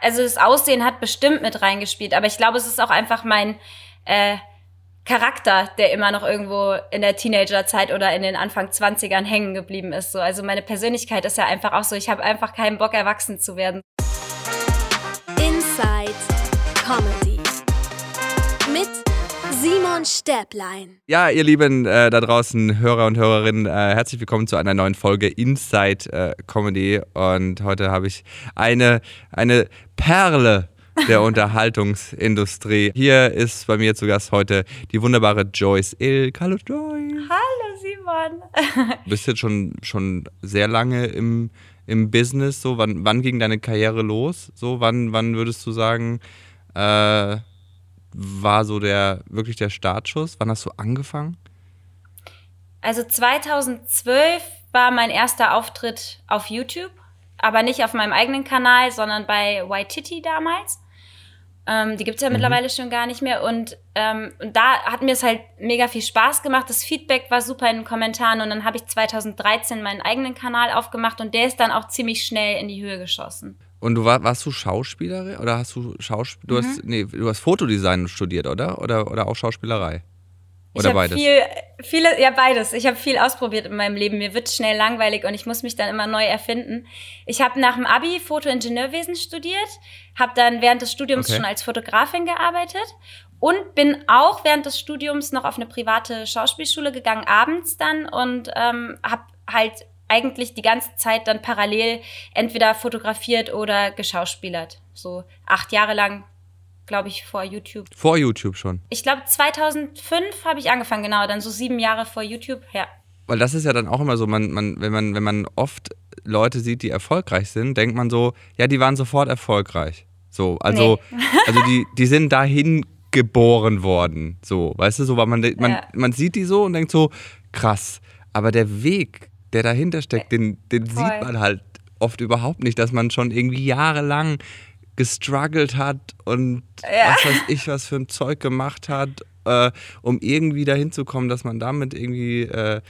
Also das Aussehen hat bestimmt mit reingespielt, aber ich glaube, es ist auch einfach mein äh, Charakter, der immer noch irgendwo in der Teenagerzeit oder in den Anfang 20ern hängen geblieben ist. So. Also meine Persönlichkeit ist ja einfach auch so, ich habe einfach keinen Bock, erwachsen zu werden. Inside mit Simon Stäblein. Ja, ihr lieben äh, da draußen Hörer und Hörerinnen, äh, herzlich willkommen zu einer neuen Folge Inside äh, Comedy. Und heute habe ich eine, eine Perle der Unterhaltungsindustrie. Hier ist bei mir zu Gast heute die wunderbare Joyce Ilk. Hallo Joyce. Hallo Simon. Du bist jetzt schon, schon sehr lange im, im Business. So, wann, wann ging deine Karriere los? So, wann, wann würdest du sagen, äh, war so der wirklich der Startschuss? Wann hast du angefangen? Also 2012 war mein erster Auftritt auf YouTube, aber nicht auf meinem eigenen Kanal, sondern bei Waititi damals. Ähm, die gibt's ja mhm. mittlerweile schon gar nicht mehr. Und, ähm, und da hat mir es halt mega viel Spaß gemacht. Das Feedback war super in den Kommentaren. Und dann habe ich 2013 meinen eigenen Kanal aufgemacht und der ist dann auch ziemlich schnell in die Höhe geschossen. Und du war, warst du Schauspielerin oder hast du Schauspiel? Du mhm. hast nee, du hast Fotodesign studiert, oder? Oder oder auch Schauspielerei? Oder ich beides? Viel, viele, ja, beides. Ich habe viel ausprobiert in meinem Leben. Mir wird schnell langweilig und ich muss mich dann immer neu erfinden. Ich habe nach dem Abi Fotoingenieurwesen studiert, habe dann während des Studiums okay. schon als Fotografin gearbeitet und bin auch während des Studiums noch auf eine private Schauspielschule gegangen, abends dann und ähm, habe halt eigentlich die ganze Zeit dann parallel entweder fotografiert oder geschauspielert. So acht Jahre lang glaube ich, vor YouTube. Vor YouTube schon? Ich glaube, 2005 habe ich angefangen, genau, dann so sieben Jahre vor YouTube, ja. Weil das ist ja dann auch immer so, man, man, wenn, man, wenn man oft Leute sieht, die erfolgreich sind, denkt man so, ja, die waren sofort erfolgreich. So, also, nee. also die, die sind dahin geboren worden. So, weißt du, so, weil man, man, ja. man sieht die so und denkt so, krass. Aber der Weg, der dahinter steckt, den, den sieht man halt oft überhaupt nicht, dass man schon irgendwie jahrelang gestruggelt hat und ja. was weiß ich, was für ein Zeug gemacht hat, äh, um irgendwie dahin zu kommen, dass man damit irgendwie äh,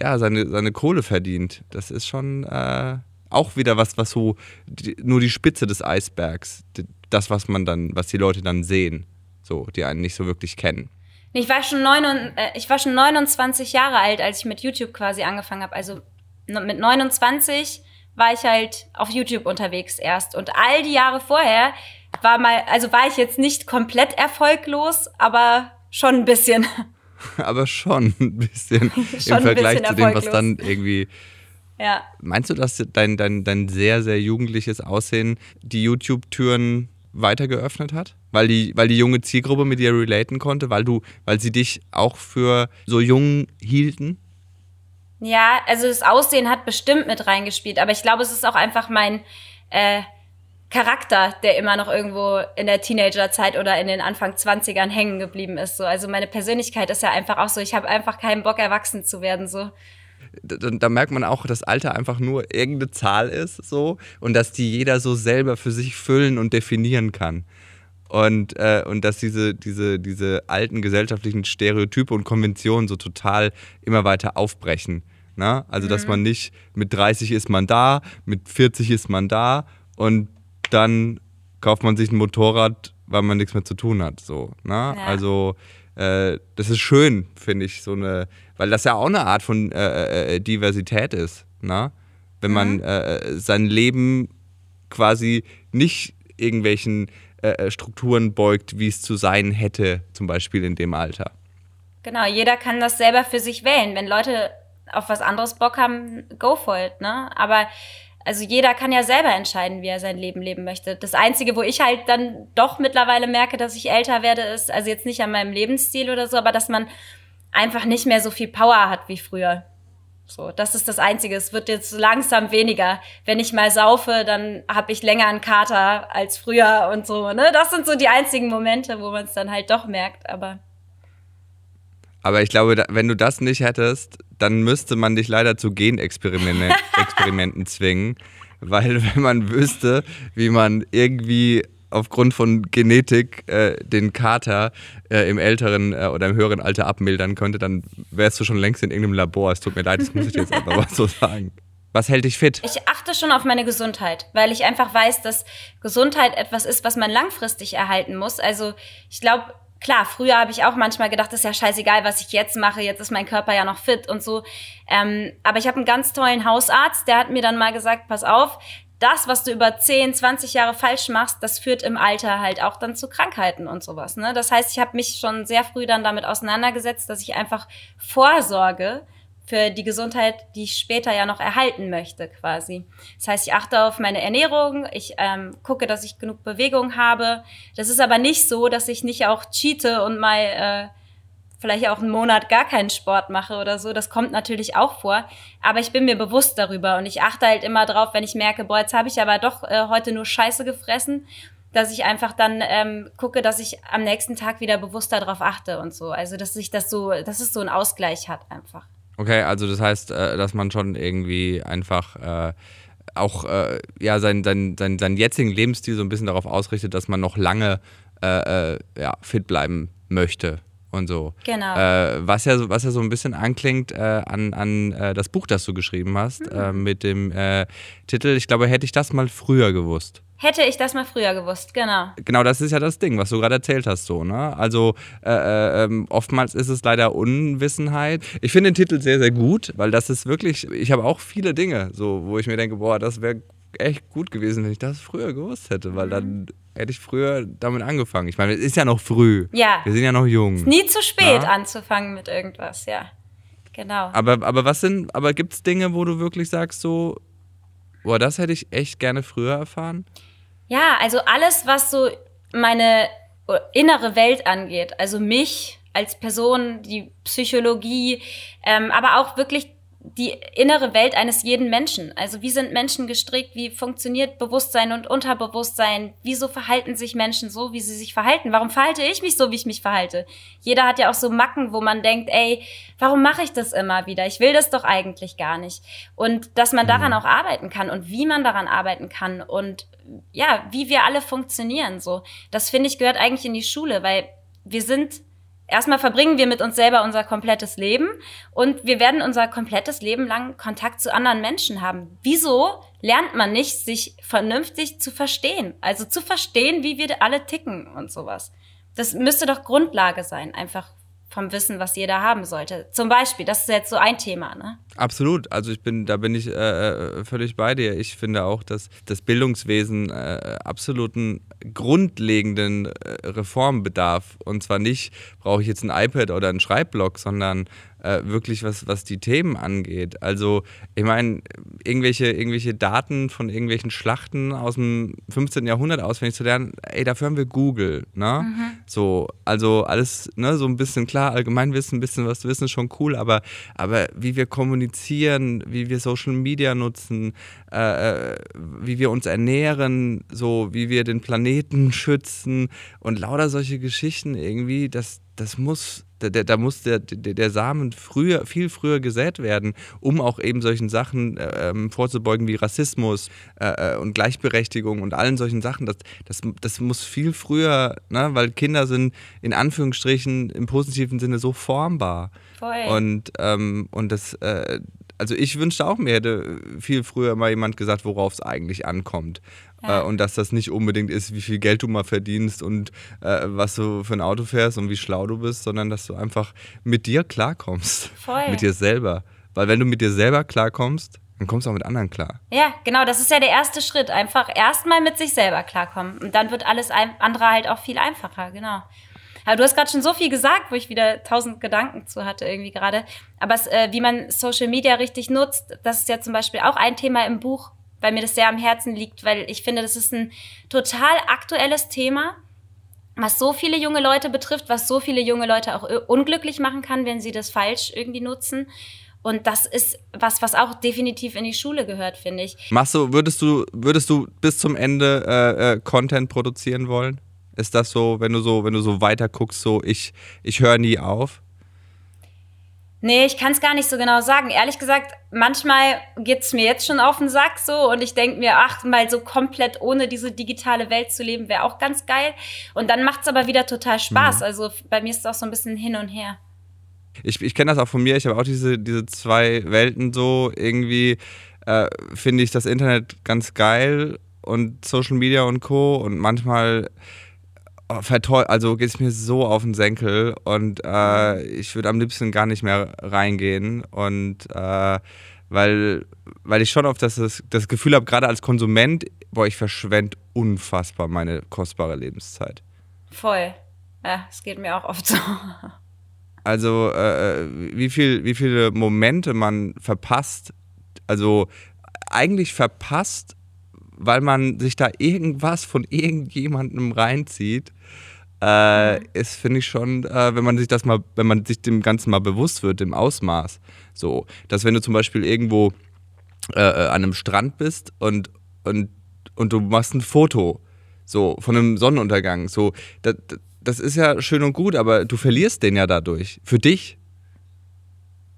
ja, seine, seine Kohle verdient. Das ist schon äh, auch wieder was, was so die, nur die Spitze des Eisbergs, die, das, was man dann, was die Leute dann sehen, so, die einen nicht so wirklich kennen. Ich war schon, neun, äh, ich war schon 29 Jahre alt, als ich mit YouTube quasi angefangen habe. Also mit 29 war ich halt auf YouTube unterwegs erst. Und all die Jahre vorher war mal, also war ich jetzt nicht komplett erfolglos, aber schon ein bisschen. aber schon ein bisschen schon im Vergleich bisschen zu dem, was dann irgendwie. Ja. Meinst du, dass dein, dein, dein sehr, sehr jugendliches Aussehen die YouTube-Türen weiter geöffnet hat? Weil die, weil die junge Zielgruppe mit dir relaten konnte, weil du, weil sie dich auch für so jung hielten? Ja, also das Aussehen hat bestimmt mit reingespielt, aber ich glaube, es ist auch einfach mein äh, Charakter, der immer noch irgendwo in der Teenagerzeit oder in den Anfang 20ern hängen geblieben ist. So. Also meine Persönlichkeit ist ja einfach auch so, ich habe einfach keinen Bock, erwachsen zu werden. So. Da, da, merkt man auch, dass Alter einfach nur irgendeine Zahl ist so und dass die jeder so selber für sich füllen und definieren kann. Und, äh, und dass diese, diese, diese alten gesellschaftlichen Stereotype und Konventionen so total immer weiter aufbrechen. Ne? Also, mhm. dass man nicht mit 30 ist man da, mit 40 ist man da und dann kauft man sich ein Motorrad, weil man nichts mehr zu tun hat. So, ne? Ja. Also, äh, das ist schön, finde ich, so eine, weil das ja auch eine Art von äh, äh Diversität ist. Ne? Wenn man mhm. Äh, sein Leben quasi nicht irgendwelchen äh, äh, Strukturen beugt, wie es zu sein hätte, zum Beispiel in dem Alter. Genau, jeder kann das selber für sich wählen. Wenn Leute auf was anderes Bock haben, go for it, ne? Aber also jeder kann ja selber entscheiden, wie er sein Leben leben möchte. Das Einzige, wo ich halt dann doch mittlerweile merke, dass ich älter werde, ist, also jetzt nicht an meinem Lebensstil oder so, aber dass man einfach nicht mehr so viel Power hat wie früher. So, das ist das Einzige. Es wird jetzt langsam weniger. Wenn ich mal saufe, dann habe ich länger einen Kater als früher und so. Ne? Das sind so die einzigen Momente, wo man es dann halt doch merkt. Aber aber ich glaube, wenn du das nicht hättest, dann müsste man dich leider zu Genexperimenten Experimenten zwingen. Weil wenn man wüsste, wie man irgendwie aufgrund von Genetik äh, den Kater äh, im älteren äh, oder im höheren Alter abmildern könnte, dann wärst du schon längst in irgendeinem Labor. Es tut mir leid, das muss ich jetzt einfach mal so sagen. Was hält dich fit? Ich achte schon auf meine Gesundheit, weil ich einfach weiß, dass Gesundheit etwas ist, was man langfristig erhalten muss. Also ich glaube, klar, früher habe ich auch manchmal gedacht, das ist ja scheißegal, was ich jetzt mache, jetzt ist mein Körper ja noch fit und so. Ähm, aber ich habe einen ganz tollen Hausarzt, der hat mir dann mal gesagt, pass auf, das, was du über 10, 20 Jahre falsch machst, das führt im Alter halt auch dann zu Krankheiten und sowas. Ne? Das heißt, ich habe mich schon sehr früh dann damit auseinandergesetzt, dass ich einfach vorsorge für die Gesundheit, die ich später ja noch erhalten möchte, quasi. Das heißt, ich achte auf meine Ernährung, ich ähm, gucke, dass ich genug Bewegung habe. Das ist aber nicht so, dass ich nicht auch cheate und mal äh, vielleicht auch einen Monat gar keinen Sport mache oder so. Das kommt natürlich auch vor. Aber ich bin mir bewusst darüber und ich achte halt immer drauf, wenn ich merke, boah, jetzt habe ich aber doch äh, heute nur Scheiße gefressen, dass ich einfach dann ähm, gucke, dass ich am nächsten Tag wieder bewusster darauf achte und so. Also dass sich das so, dass es so einen Ausgleich hat einfach. Okay, also das heißt, äh, dass man schon irgendwie einfach äh, auch äh, ja, seinen, seinen, seinen, seinen jetzigen Lebensstil so ein bisschen darauf ausrichtet, dass man noch lange äh, äh, ja, fit bleiben möchte und so. Genau. Äh, was, ja, so- was ja so ein bisschen anklingt äh, an, an äh, das Buch, das du geschrieben hast, Mhm. mit dem äh, Titel, ich glaube, hätte ich das mal früher gewusst. Hätte ich das mal früher gewusst, genau. Genau, das ist ja das Ding, was du gerade erzählt hast, so, ne? Also äh, äh, ähm, oftmals ist es leider Unwissenheit. Ich finde den Titel sehr, sehr gut, weil das ist wirklich, ich habe auch viele Dinge, so, wo ich mir denke, boah, das wäre echt gut gewesen, wenn ich das früher gewusst hätte, weil dann hätte ich früher damit angefangen. Ich meine, es ist ja noch früh. Ja. Wir sind ja noch jung. Nie zu spät Ja. anzufangen mit irgendwas, ja. Genau. Aber, aber was sind, aber gibt es Dinge, wo du wirklich sagst, so, boah, das hätte ich echt gerne früher erfahren? Ja, also alles, was so meine innere Welt angeht, also mich als Person, die Psychologie, ähm, aber auch wirklich die innere Welt eines jeden Menschen. Also wie sind Menschen gestrickt? Wie funktioniert Bewusstsein und Unterbewusstsein? Wieso verhalten sich Menschen so, wie sie sich verhalten? Warum verhalte ich mich so, wie ich mich verhalte? Jeder hat ja auch so Macken, wo man denkt, ey, warum mache ich das immer wieder? Ich will das doch eigentlich gar nicht. Und dass man daran auch arbeiten kann und wie man daran arbeiten kann und ja, wie wir alle funktionieren so. Das finde ich gehört eigentlich in die Schule, weil wir sind erstmal verbringen wir mit uns selber unser komplettes Leben und wir werden unser komplettes Leben lang Kontakt zu anderen Menschen haben. Wieso lernt man nicht, sich vernünftig zu verstehen? Also zu verstehen, wie wir alle ticken und sowas. Das müsste doch Grundlage sein, einfach vom Wissen, was jeder haben sollte. Zum Beispiel, das ist jetzt so ein Thema, ne? Absolut. Also ich bin, da bin ich äh, äh, völlig bei dir. Ich finde auch, dass das Bildungswesen äh, absoluten grundlegenden äh, Reformbedarf. Und zwar nicht, brauche ich jetzt ein iPad oder einen Schreibblock, sondern äh, wirklich was, was die Themen angeht. Also, ich meine, irgendwelche, irgendwelche Daten von irgendwelchen Schlachten aus dem 15. Jahrhundert auswendig zu lernen, ey, dafür haben wir Google, ne? So, also alles, ne, so ein bisschen klar, Allgemeinwissen, ein bisschen was wissen ist schon cool, aber, aber wie wir kommunizieren, wie wir Social Media nutzen, äh, äh, wie wir uns ernähren, so wie wir den Planeten schützen und lauter solche Geschichten irgendwie, das, das muss, da, da muss der, der, der Samen früher, viel früher gesät werden, um auch eben solchen Sachen äh, ähm, vorzubeugen wie Rassismus äh, äh, und Gleichberechtigung und allen solchen Sachen. Das, das, das muss viel früher, ne, weil Kinder sind in Anführungsstrichen im positiven Sinne so formbar. Voll. Und, ähm, und das, äh, also ich wünschte auch, mir hätte viel früher mal jemand gesagt, worauf es eigentlich ankommt. Ja. Äh, und dass das nicht unbedingt ist, wie viel Geld du mal verdienst und äh, was du für ein Auto fährst und wie schlau du bist, sondern dass du einfach mit dir klarkommst. Voll. Mit dir selber. Weil wenn du mit dir selber klarkommst, dann kommst du auch mit anderen klar. Ja, genau, das ist ja der erste Schritt. Einfach erstmal mit sich selber klarkommen. Und dann wird alles andere halt auch viel einfacher, genau. Aber du hast gerade schon so viel gesagt, wo ich wieder tausend Gedanken zu hatte irgendwie gerade. Aber es, äh, wie man Social Media richtig nutzt, das ist ja zum Beispiel auch ein Thema im Buch, weil mir das sehr am Herzen liegt, weil ich finde, das ist ein total aktuelles Thema, was so viele junge Leute betrifft, was so viele junge Leute auch unglücklich machen kann, wenn sie das falsch irgendwie nutzen. Und das ist was, was auch definitiv in die Schule gehört, finde ich. Machst du, würdest du, würdest du bis zum Ende äh, äh, Content produzieren wollen? Ist das so, wenn du so, wenn du so weiter guckst, so ich, ich höre nie auf? Nee, ich kann es gar nicht so genau sagen. Ehrlich gesagt, manchmal geht's mir jetzt schon auf den Sack so und ich denke mir, ach, mal so komplett ohne diese digitale Welt zu leben, wäre auch ganz geil. Und dann macht's aber wieder total Spaß. Also bei mir ist es auch so ein bisschen hin und her. Ich, ich kenne das auch von mir, ich habe auch diese, diese zwei Welten so irgendwie. äh, finde ich das Internet ganz geil und Social Media und Co. Und manchmal also geht es mir so auf den Senkel und äh, ich würde am liebsten gar nicht mehr reingehen. Und äh, weil, weil ich schon oft das, das Gefühl habe, gerade als Konsument, boah, ich verschwende unfassbar meine kostbare Lebenszeit. Voll. Ja, es geht mir auch oft so. Also, äh, wie, viel, wie viele Momente man verpasst, also eigentlich verpasst, weil man sich da irgendwas von irgendjemandem reinzieht, äh, ist, finde ich schon, äh, wenn man sich das mal, wenn man sich dem Ganzen mal bewusst wird, dem Ausmaß. So, dass wenn du zum Beispiel irgendwo äh, äh an einem Strand bist und, und, und du machst ein Foto so von einem Sonnenuntergang, so, das, das ist ja schön und gut, aber du verlierst den ja dadurch. Für dich.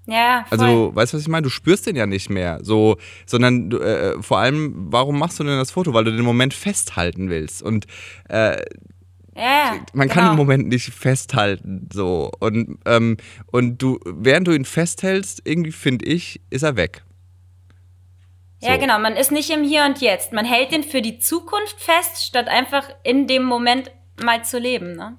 Ja, voll. Also, weißt du, was ich meine? Du spürst den ja nicht mehr. So, sondern äh, vor allem, warum machst du denn das Foto? Weil du den Moment festhalten willst. Und äh, ja, man genau. kann den Moment nicht festhalten. So. Und, ähm, und du, während du ihn festhältst, irgendwie finde ich, ist er weg. So. Ja, genau. Man ist nicht im Hier und Jetzt. Man hält den für die Zukunft fest, statt einfach in dem Moment mal zu leben, ne?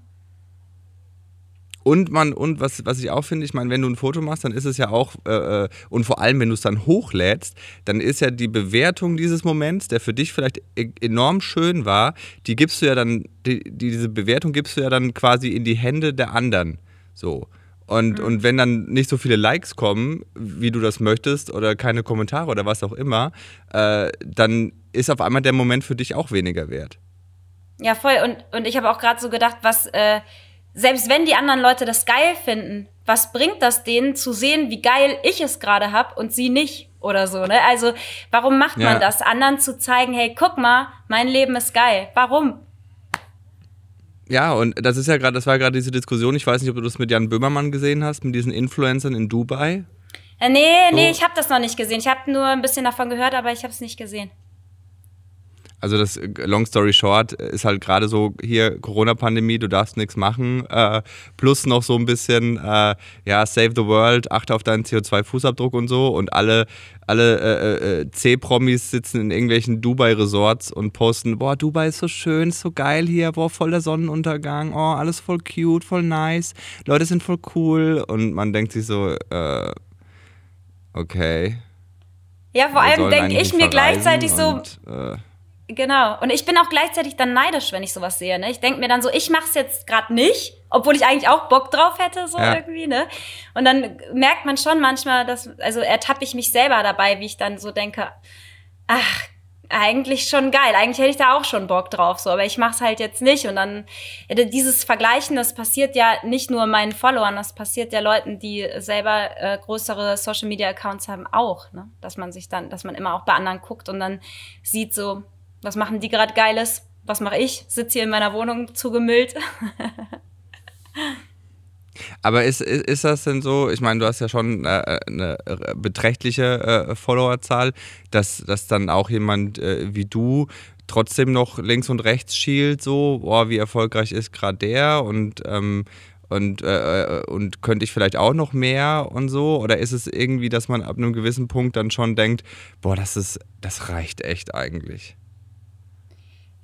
Und man, und was, was ich auch finde, ich meine, wenn du ein Foto machst, dann ist es ja auch, äh, äh und vor allem, wenn du es dann hochlädst, dann ist ja die Bewertung dieses Moments, der für dich vielleicht e enorm schön war, die gibst du ja dann, die, diese Bewertung gibst du ja dann quasi in die Hände der anderen. So. Und, mhm. und wenn dann nicht so viele Likes kommen, wie du das möchtest, oder keine Kommentare oder was auch immer, äh, dann ist auf einmal der Moment für dich auch weniger wert. Ja, voll. Und, und ich habe auch gerade so gedacht, was, äh, selbst wenn die anderen Leute das geil finden, was bringt das denen zu sehen, wie geil ich es gerade hab und sie nicht oder so, ne? Also, warum macht man ja. das? Anderen zu zeigen, hey, guck mal, mein Leben ist geil. Warum? Ja, und das ist ja gerade, das war gerade diese Diskussion, ich weiß nicht, ob du das mit Jan Böhmermann gesehen hast, mit diesen Influencern in Dubai. Äh, nee, so. nee, ich habe das noch nicht gesehen. Ich habe nur ein bisschen davon gehört, aber ich habe es nicht gesehen. Also das äh, Long Story Short äh, ist halt gerade so hier Corona-Pandemie, du darfst nichts machen. Äh, plus noch so ein bisschen, äh, ja, Save the World, achte auf deinen CO2-Fußabdruck und so. Und alle, alle äh, äh C-Promis sitzen in irgendwelchen Dubai-Resorts und posten, boah, Dubai ist so schön, ist so geil hier, boah, voll der Sonnenuntergang, oh, alles voll cute, voll nice, Leute sind voll cool. Und man denkt sich so, äh, okay. Ja, vor allem denke ich mir gleichzeitig und, so Genau. Und ich bin auch gleichzeitig dann neidisch, wenn ich sowas sehe. Ne? Ich denke mir dann so, ich mach's jetzt gerade nicht, obwohl ich eigentlich auch Bock drauf hätte, so ja. irgendwie, ne? Und dann merkt man schon manchmal, dass, also ertappe ich mich selber dabei, wie ich dann so denke, ach, eigentlich schon geil. Eigentlich hätte ich da auch schon Bock drauf, so, aber ich mach's halt jetzt nicht. Und dann dieses Vergleichen, das passiert ja nicht nur meinen Followern, das passiert ja Leuten, die selber äh, größere Social Media Accounts haben, auch, ne? Dass man sich dann, dass man immer auch bei anderen guckt und dann sieht so, was machen die gerade Geiles? Was mache ich? Sitze hier in meiner Wohnung zugemüllt. Aber ist, ist, ist das denn so, ich meine, du hast ja schon äh, eine beträchtliche äh, Followerzahl, dass, dass dann auch jemand äh, wie du trotzdem noch links und rechts schielt, so, boah, wie erfolgreich ist gerade der und, ähm, und, äh, äh, und könnte ich vielleicht auch noch mehr und so? Oder ist es irgendwie, dass man ab einem gewissen Punkt dann schon denkt, boah, das ist, das reicht echt eigentlich?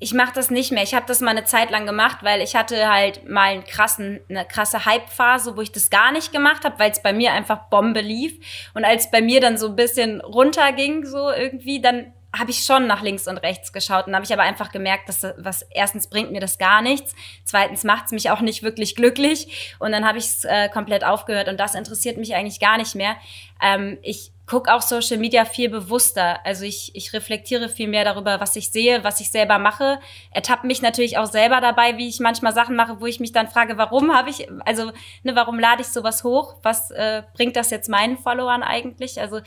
Ich mache das nicht mehr. Ich habe das mal eine Zeit lang gemacht, weil ich hatte halt mal einen krassen, eine krasse Hype-Phase, wo ich das gar nicht gemacht habe, weil es bei mir einfach Bombe lief. Und als bei mir dann so ein bisschen runterging, so irgendwie, dann habe ich schon nach links und rechts geschaut und habe ich aber einfach gemerkt, dass das, was erstens bringt mir das gar nichts, zweitens macht es mich auch nicht wirklich glücklich und dann habe ich es äh, komplett aufgehört und das interessiert mich eigentlich gar nicht mehr. Ähm, ich gucke auch Social Media viel bewusster. Also ich, ich reflektiere viel mehr darüber, was ich sehe, was ich selber mache. Ertappe mich natürlich auch selber dabei, wie ich manchmal Sachen mache, wo ich mich dann frage, warum habe ich, also ne, warum lade ich sowas hoch? Was äh, bringt das jetzt meinen Followern eigentlich? Also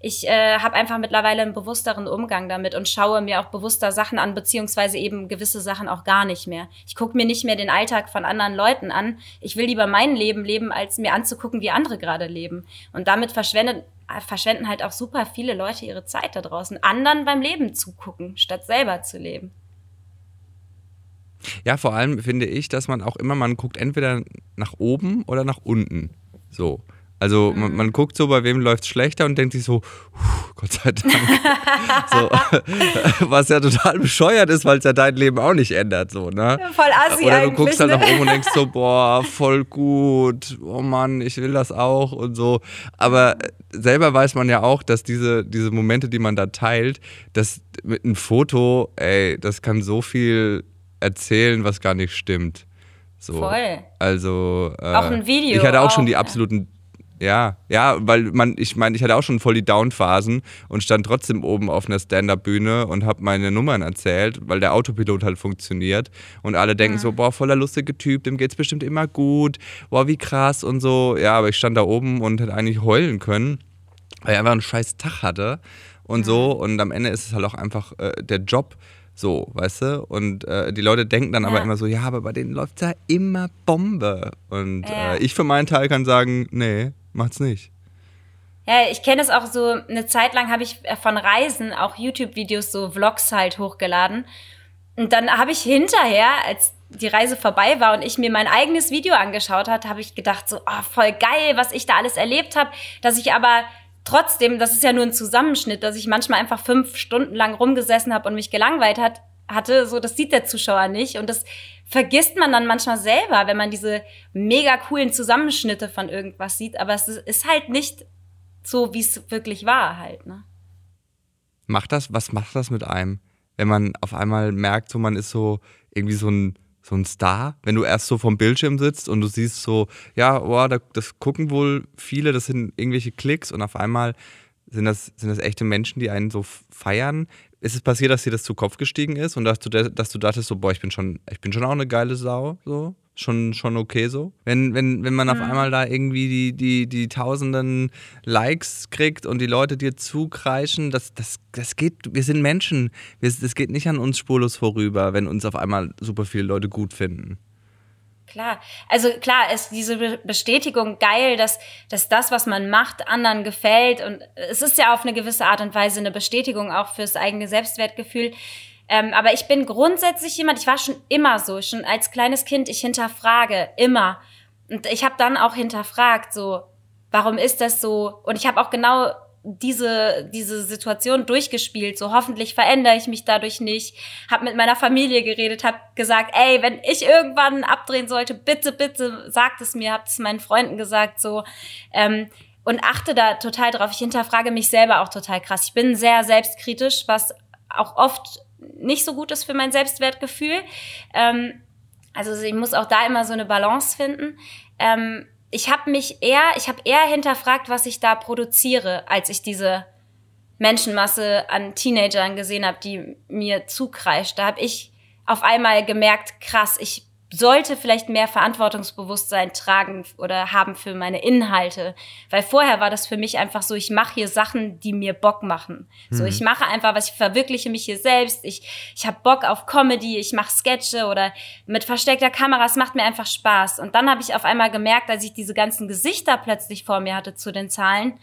ich äh, habe einfach mittlerweile einen bewussteren Umgang damit und schaue mir auch bewusster Sachen an, beziehungsweise eben gewisse Sachen auch gar nicht mehr. Ich gucke mir nicht mehr den Alltag von anderen Leuten an. Ich will lieber mein Leben leben, als mir anzugucken, wie andere gerade leben. Und damit verschwendet verschwenden halt auch super viele Leute ihre Zeit da draußen, anderen beim Leben zugucken, statt selber zu leben. Ja, vor allem finde ich, dass man auch immer, man guckt entweder nach oben oder nach unten. So. Also man, man guckt so, bei wem läuft es schlechter und denkt sich so, Gott sei Dank. so, was ja total bescheuert ist, weil es ja dein Leben auch nicht ändert. So, ne? Voll assi Oder du guckst halt ne? nach oben und denkst so, boah, voll gut, oh Mann, ich will das auch und so. Aber selber weiß man ja auch, dass diese, diese Momente, die man da teilt, dass mit einem Foto, ey, das kann so viel erzählen, was gar nicht stimmt. So. Voll. Also äh, Auch ein Video Ich hatte auch schon auch, die ja. absoluten ja, ja, weil man, ich meine, ich hatte auch schon voll die Down-Phasen und stand trotzdem oben auf einer Stand-Up-Bühne und habe meine Nummern erzählt, weil der Autopilot halt funktioniert und alle denken so, boah, voller lustige Typ, dem geht's bestimmt immer gut, boah, wie krass und so. Ja, aber ich stand da oben und hätte eigentlich heulen können, weil ich einfach einen scheiß Tag hatte und so und am Ende ist es halt auch einfach äh, der Job, so, weißt du? Und äh, die Leute denken dann aber Ja. immer so, ja, aber bei denen läuft ja immer Bombe. Und Ja. äh, ich für meinen Teil kann sagen, nee, macht's nicht. Ja, ich kenne es auch so, eine Zeit lang habe ich äh, von Reisen auch YouTube-Videos, so Vlogs halt hochgeladen. Und dann habe ich hinterher, als die Reise vorbei war und ich mir mein eigenes Video angeschaut hat, habe ich gedacht so, oh, voll geil, was ich da alles erlebt habe, dass ich aber trotzdem, das ist ja nur ein Zusammenschnitt, dass ich manchmal einfach fünf Stunden lang rumgesessen habe und mich gelangweilt hat, hatte, so das sieht der Zuschauer nicht. Und das vergisst man dann manchmal selber, wenn man diese mega coolen Zusammenschnitte von irgendwas sieht, aber es ist- halt nicht so, wie es wirklich war halt, ne? Macht das, was macht das mit einem, wenn man auf einmal merkt, so man ist so irgendwie so ein, so ein Star, wenn du erst so vom Bildschirm sitzt und du siehst so, ja, da, das gucken wohl viele, das sind irgendwelche Klicks und auf einmal sind das, sind das echte Menschen, die einen so feiern. Ist es passiert, dass dir das zu Kopf gestiegen ist und dass du, dass du dachtest, so, boah, ich bin schon, ich bin schon auch eine geile Sau, so? Schon, schon okay so? Wenn, wenn, wenn man auf einmal da irgendwie die, die, die tausenden Likes kriegt und die Leute dir zukreischen, das, das, das geht, wir sind Menschen. Wir, das geht nicht an uns spurlos vorüber, wenn uns auf einmal super viele Leute gut finden. Klar. Also klar ist diese Be- Bestätigung geil, dass, dass das, was man macht, anderen gefällt. Und es ist ja auf eine gewisse Art und Weise eine Bestätigung auch fürs eigene Selbstwertgefühl. Ähm, aber ich bin grundsätzlich jemand, ich war schon immer so, schon als kleines Kind, ich hinterfrage immer. Und ich habe dann auch hinterfragt, so, warum ist das so? Und ich habe auch genau diese, diese Situation durchgespielt. So hoffentlich verändere ich mich dadurch nicht. Hab mit meiner Familie geredet, hab gesagt, ey, wenn ich irgendwann abdrehen sollte, bitte, bitte sagt es mir. Hab es meinen Freunden gesagt, so. Ähm, und achte da total drauf. Ich hinterfrage mich selber auch total krass. Ich bin sehr selbstkritisch, was auch oft nicht so gut ist für mein Selbstwertgefühl. Ähm, also ich muss auch da immer so eine Balance finden. Ähm, ich habe mich eher, ich habe eher hinterfragt, was ich da produziere, als ich diese Menschenmasse an Teenagern gesehen habe, die mir zukreischt. Da habe ich auf einmal gemerkt, krass, ich sollte vielleicht mehr Verantwortungsbewusstsein tragen oder haben für meine Inhalte. Weil vorher war das für mich einfach so, ich mache hier Sachen, die mir Bock machen. So, ich mache einfach was, ich verwirkliche mich hier selbst. Ich, ich habe Bock auf Comedy, ich mache Sketche oder mit versteckter Kamera, es macht mir einfach Spaß. Und dann habe ich auf einmal gemerkt, als ich diese ganzen Gesichter plötzlich vor mir hatte zu den Zahlen,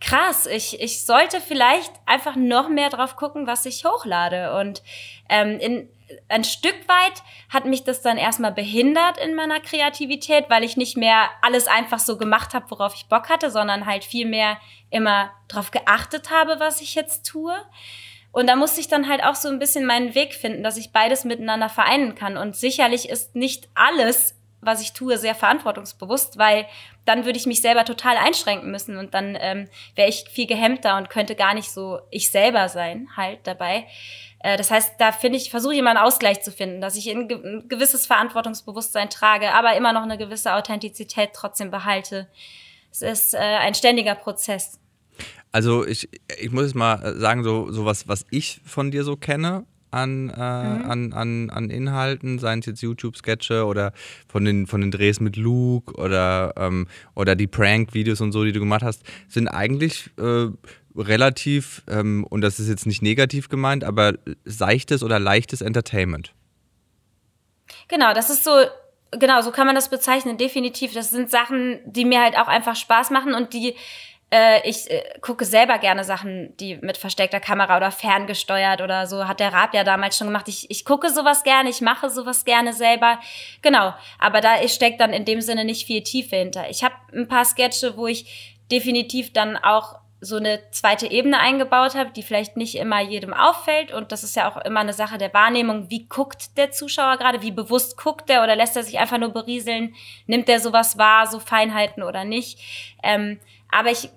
krass, ich, ich sollte vielleicht einfach noch mehr drauf gucken, was ich hochlade. Und ähm, in, ein Stück weit hat mich das dann erstmal behindert in meiner Kreativität, weil ich nicht mehr alles einfach so gemacht habe, worauf ich Bock hatte, sondern halt viel mehr immer drauf geachtet habe, was ich jetzt tue. Und da musste ich dann halt auch so ein bisschen meinen Weg finden, dass ich beides miteinander vereinen kann. Und sicherlich ist nicht alles, was ich tue, sehr verantwortungsbewusst, weil dann würde ich mich selber total einschränken müssen und dann ähm, wäre ich viel gehemmter und könnte gar nicht so ich selber sein halt dabei. Äh, das heißt, da finde ich, versuche ich immer einen Ausgleich zu finden, dass ich ein, ge ein gewisses Verantwortungsbewusstsein trage, aber immer noch eine gewisse Authentizität trotzdem behalte. Es ist äh, ein ständiger Prozess. Also ich, ich muss jetzt mal sagen, so, so was, was ich von dir so kenne an, äh, an, an, an Inhalten, seien es jetzt YouTube-Sketche oder von den, von den Drehs mit Luke oder, ähm, oder die Prank-Videos und so, die du gemacht hast, sind eigentlich äh, relativ, ähm, und das ist jetzt nicht negativ gemeint, aber seichtes oder leichtes Entertainment. Genau, das ist so, genau, so kann man das bezeichnen, definitiv. Das sind Sachen, die mir halt auch einfach Spaß machen und die Äh, ich äh, gucke selber gerne Sachen, die mit versteckter Kamera oder ferngesteuert oder so, hat der Raab ja damals schon gemacht. Ich, ich gucke sowas gerne, ich mache sowas gerne selber. Genau, aber da steckt dann in dem Sinne nicht viel Tiefe hinter. Ich habe ein paar Sketche, wo ich definitiv dann auch so eine zweite Ebene eingebaut habe, die vielleicht nicht immer jedem auffällt. Und das ist ja auch immer eine Sache der Wahrnehmung. Wie guckt der Zuschauer gerade? Wie bewusst guckt er oder lässt er sich einfach nur berieseln? Nimmt er sowas wahr, so Feinheiten oder nicht? Ähm, aber ich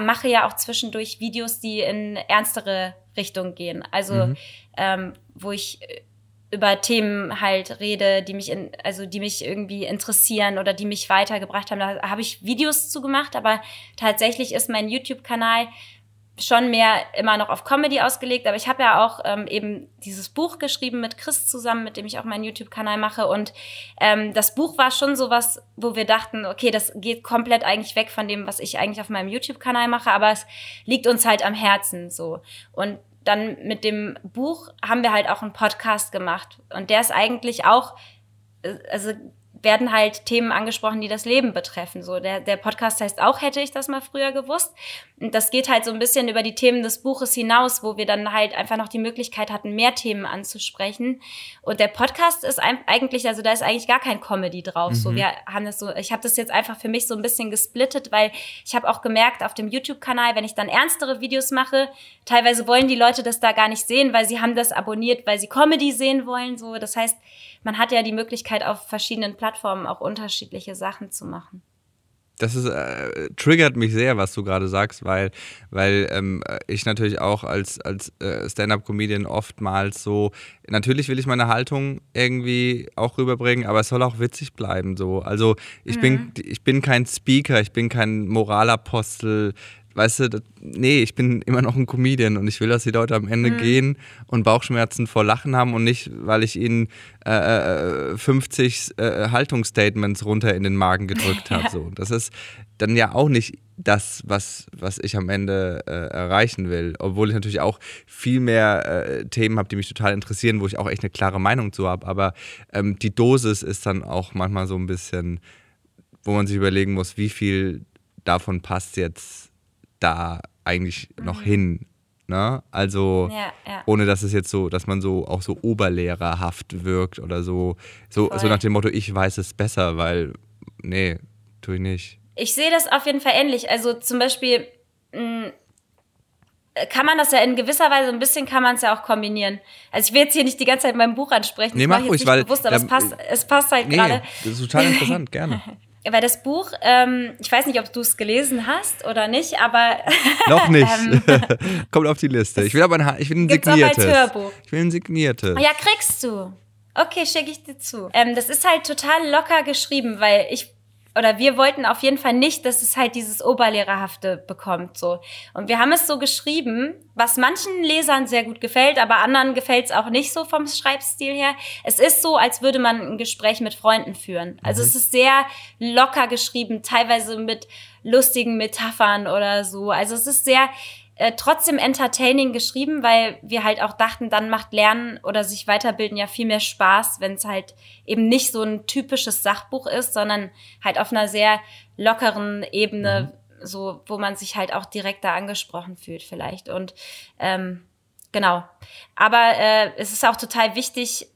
mache ja auch zwischendurch Videos, die in ernstere Richtung gehen. Also, mhm. ähm, wo ich äh, über Themen halt rede, die mich in, also die mich irgendwie interessieren oder die mich weitergebracht haben. Da habe ich Videos zu gemacht, aber tatsächlich ist mein YouTube-Kanal schon mehr immer noch auf Comedy ausgelegt, aber ich habe ja auch ähm, eben dieses Buch geschrieben mit Chris zusammen, mit dem ich auch meinen YouTube-Kanal mache. Und ähm, das Buch war schon sowas, wo wir dachten, okay, das geht komplett eigentlich weg von dem, was ich eigentlich auf meinem YouTube-Kanal mache, aber es liegt uns halt am Herzen so. Und dann mit dem Buch haben wir halt auch einen Podcast gemacht. Und der ist eigentlich auch äh, also werden halt Themen angesprochen, die das Leben betreffen. So der, der Podcast heißt auch, hätte ich das mal früher gewusst. Und das geht halt so ein bisschen über die Themen des Buches hinaus, wo wir dann halt einfach noch die Möglichkeit hatten, mehr Themen anzusprechen. Und der Podcast ist eigentlich, also da ist eigentlich gar kein Comedy drauf. Mhm. So wir haben das so, ich habe das jetzt einfach für mich so ein bisschen gesplittet, weil ich habe auch gemerkt auf dem YouTube-Kanal, wenn ich dann ernstere Videos mache, teilweise wollen die Leute das da gar nicht sehen, weil sie haben das abonniert, weil sie Comedy sehen wollen. So, das heißt man hat ja die Möglichkeit, auf verschiedenen Plattformen auch unterschiedliche Sachen zu machen. Das ist, äh, triggert mich sehr, was du gerade sagst, weil, weil ähm, ich natürlich auch als, als äh, Stand-up-Comedian oftmals so, natürlich will ich meine Haltung irgendwie auch rüberbringen, aber es soll auch witzig bleiben. So. Also ich, mhm. bin, ich bin kein Speaker, ich bin kein Moralapostel, weißt du, das, nee, ich bin immer noch ein Comedian und ich will, dass die Leute am Ende mhm. gehen und Bauchschmerzen vor Lachen haben und nicht, weil ich ihnen äh, 50 äh, äh, Haltungsstatements runter in den Magen gedrückt habe. So. Das ist dann ja auch nicht das, was, was ich am Ende äh, erreichen will. Obwohl ich natürlich auch viel mehr äh, Themen habe, die mich total interessieren, wo ich auch echt eine klare Meinung zu habe. Aber ähm, die Dosis ist dann auch manchmal so ein bisschen, wo man sich überlegen muss, wie viel davon passt jetzt da eigentlich mhm. noch hin. Ne? Also ja, ja. ohne dass es jetzt so, dass man so auch so oberlehrerhaft wirkt oder so, so, so nach dem Motto, ich weiß es besser, weil, nee, tue ich nicht. Ich sehe das auf jeden Fall ähnlich. Also zum Beispiel mh, mm, kann man das ja in gewisser Weise ein bisschen kann man es ja auch kombinieren. Also ich will jetzt hier nicht die ganze Zeit mein Buch ansprechen. Nee, mach ruhig, weil bewusst, aber ja, es passt, es passt halt nee, gerade. Das ist total interessant, gerne. Weil das Buch, ähm, ich weiß nicht, ob du es gelesen hast oder nicht, aber. Noch nicht. ähm, Kommt auf die Liste. Ich will aber ein, ich will ein signiertes. Auch als Hörbuch. Ich will ein signiertes. Oh ja, kriegst du. Okay, schicke ich dir zu. Ähm, das ist halt total locker geschrieben, weil ich oder wir wollten auf jeden Fall nicht, dass es halt dieses Oberlehrerhafte bekommt, so. Und wir haben es so geschrieben, was manchen Lesern sehr gut gefällt, aber anderen gefällt es auch nicht so vom Schreibstil her. Es ist so, als würde man ein Gespräch mit Freunden führen. Also mhm. es ist sehr locker geschrieben, teilweise mit lustigen Metaphern oder so. Also es ist sehr, äh, trotzdem entertaining geschrieben, weil wir halt auch dachten, dann macht Lernen oder sich weiterbilden ja viel mehr Spaß, wenn es halt eben nicht so ein typisches Sachbuch ist, sondern halt auf einer sehr lockeren Ebene, mhm. so wo man sich halt auch direkt da angesprochen fühlt vielleicht. Und ähm, genau. Aber äh, es ist auch total wichtig,